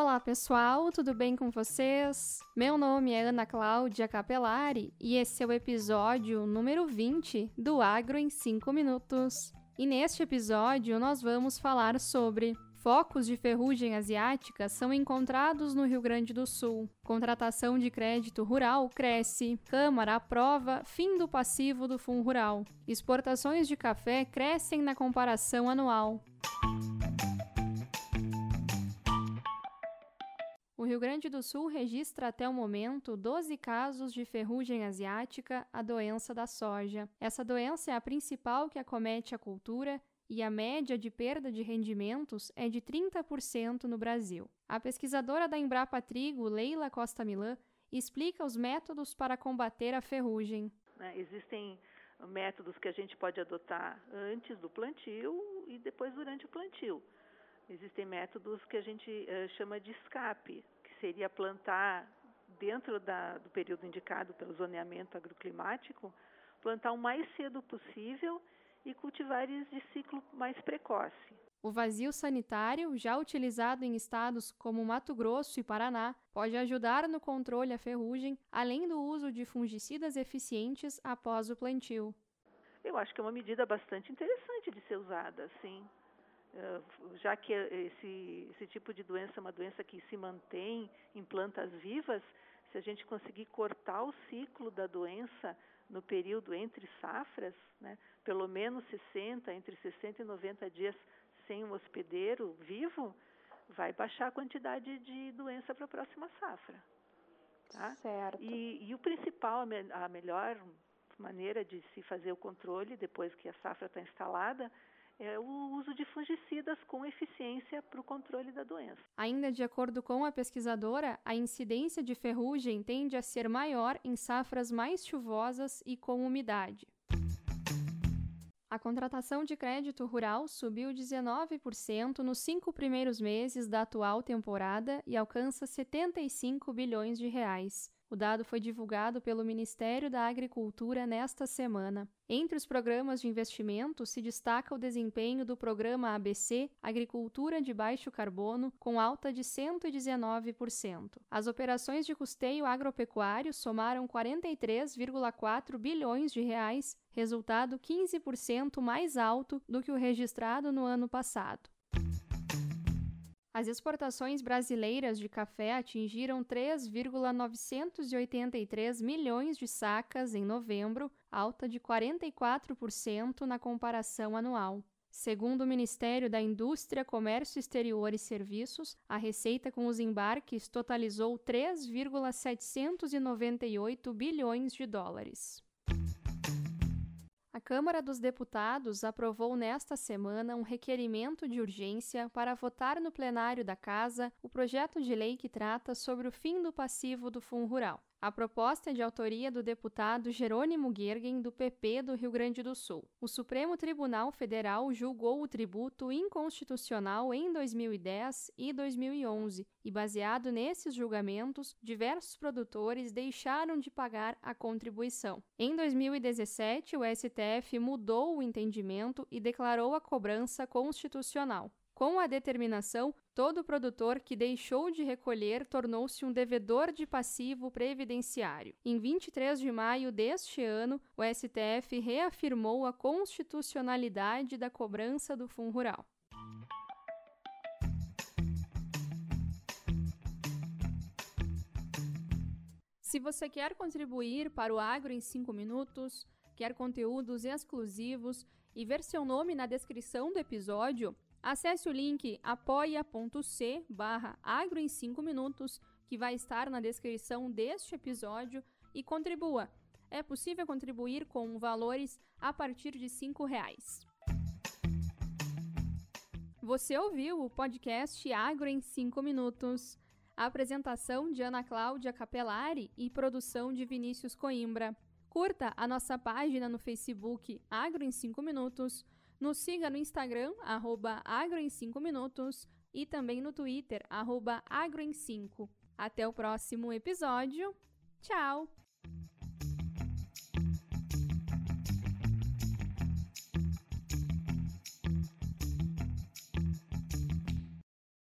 Olá pessoal, tudo bem com vocês? Meu nome é Ana Cláudia Capelari e esse é o episódio número 20 do Agro em 5 Minutos. E neste episódio nós vamos falar sobre Focos de ferrugem asiática são encontrados no Rio Grande do Sul. Contratação de crédito rural cresce. Câmara aprova fim do passivo do Fundo Rural. Exportações de café crescem na comparação anual. Rio Grande do Sul registra até o momento 12 casos de ferrugem asiática, a doença da soja. Essa doença é a principal que acomete a cultura e a média de perda de rendimentos é de 30% no Brasil. A pesquisadora da Embrapa Trigo, Leila Costa Milan, explica os métodos para combater a ferrugem. Né, existem métodos que a gente pode adotar antes do plantio e depois durante o plantio. Existem métodos que a gente uh, chama de escape, seria plantar dentro da, do período indicado pelo zoneamento agroclimático, plantar o mais cedo possível e cultivares de ciclo mais precoce. O vazio sanitário, já utilizado em estados como Mato Grosso e Paraná, pode ajudar no controle à ferrugem, além do uso de fungicidas eficientes após o plantio. Eu acho que é uma medida bastante interessante de ser usada, sim. Eh, já que esse, esse tipo de doença é uma doença que se mantém em plantas vivas, se a gente conseguir cortar o ciclo da doença no período entre safras, né, pelo menos 60, entre 60 e 90 dias sem um hospedeiro vivo, vai baixar a quantidade de doença para a próxima safra. Tá? Certo. E, e o principal, a melhor maneira de se fazer o controle depois que a safra está instalada é o uso de fungicidas com eficiência para o controle da doença. Ainda de acordo com a pesquisadora, a incidência de ferrugem tende a ser maior em safras mais chuvosas e com umidade. A contratação de crédito rural subiu 19% nos cinco primeiros meses da atual temporada e alcança 75 bilhões de reais. O dado foi divulgado pelo Ministério da Agricultura nesta semana. Entre os programas de investimento se destaca o desempenho do programa ABC Agricultura de Baixo Carbono, com alta de 119%. As operações de custeio agropecuário somaram 43,4 bilhões de reais, resultado 15% mais alto do que o registrado no ano passado. As exportações brasileiras de café atingiram 3,983 milhões de sacas em novembro, alta de 44% na comparação anual. Segundo o Ministério da Indústria, Comércio Exterior e Serviços, a receita com os embarques totalizou 3,798 bilhões de dólares. A Câmara dos Deputados aprovou nesta semana um requerimento de urgência para votar no plenário da Casa o projeto de lei que trata sobre o fim do passivo do Fundo Rural. A proposta é de autoria do deputado Jerônimo Gergen, do PP do Rio Grande do Sul. O Supremo Tribunal Federal julgou o tributo inconstitucional em 2010 e 2011, e baseado nesses julgamentos, diversos produtores deixaram de pagar a contribuição. Em 2017, o STF mudou o entendimento e declarou a cobrança constitucional. Com a determinação, todo produtor que deixou de recolher tornou-se um devedor de passivo previdenciário. Em 23 de maio deste ano, o STF reafirmou a constitucionalidade da cobrança do Fundo Rural. Se você quer contribuir para o Agro em 5 minutos, quer conteúdos exclusivos e ver seu nome na descrição do episódio, Acesse o link apoia.c barra agro em 5 minutos, que vai estar na descrição deste episódio, e contribua. É possível contribuir com valores a partir de R$ reais. Você ouviu o podcast Agro em 5 minutos. A apresentação de Ana Cláudia Capelari e produção de Vinícius Coimbra. Curta a nossa página no Facebook Agro em 5 minutos nos siga no Instagram, arroba agro em 5 minutos e também no Twitter, arroba agro em 5. Até o próximo episódio. Tchau!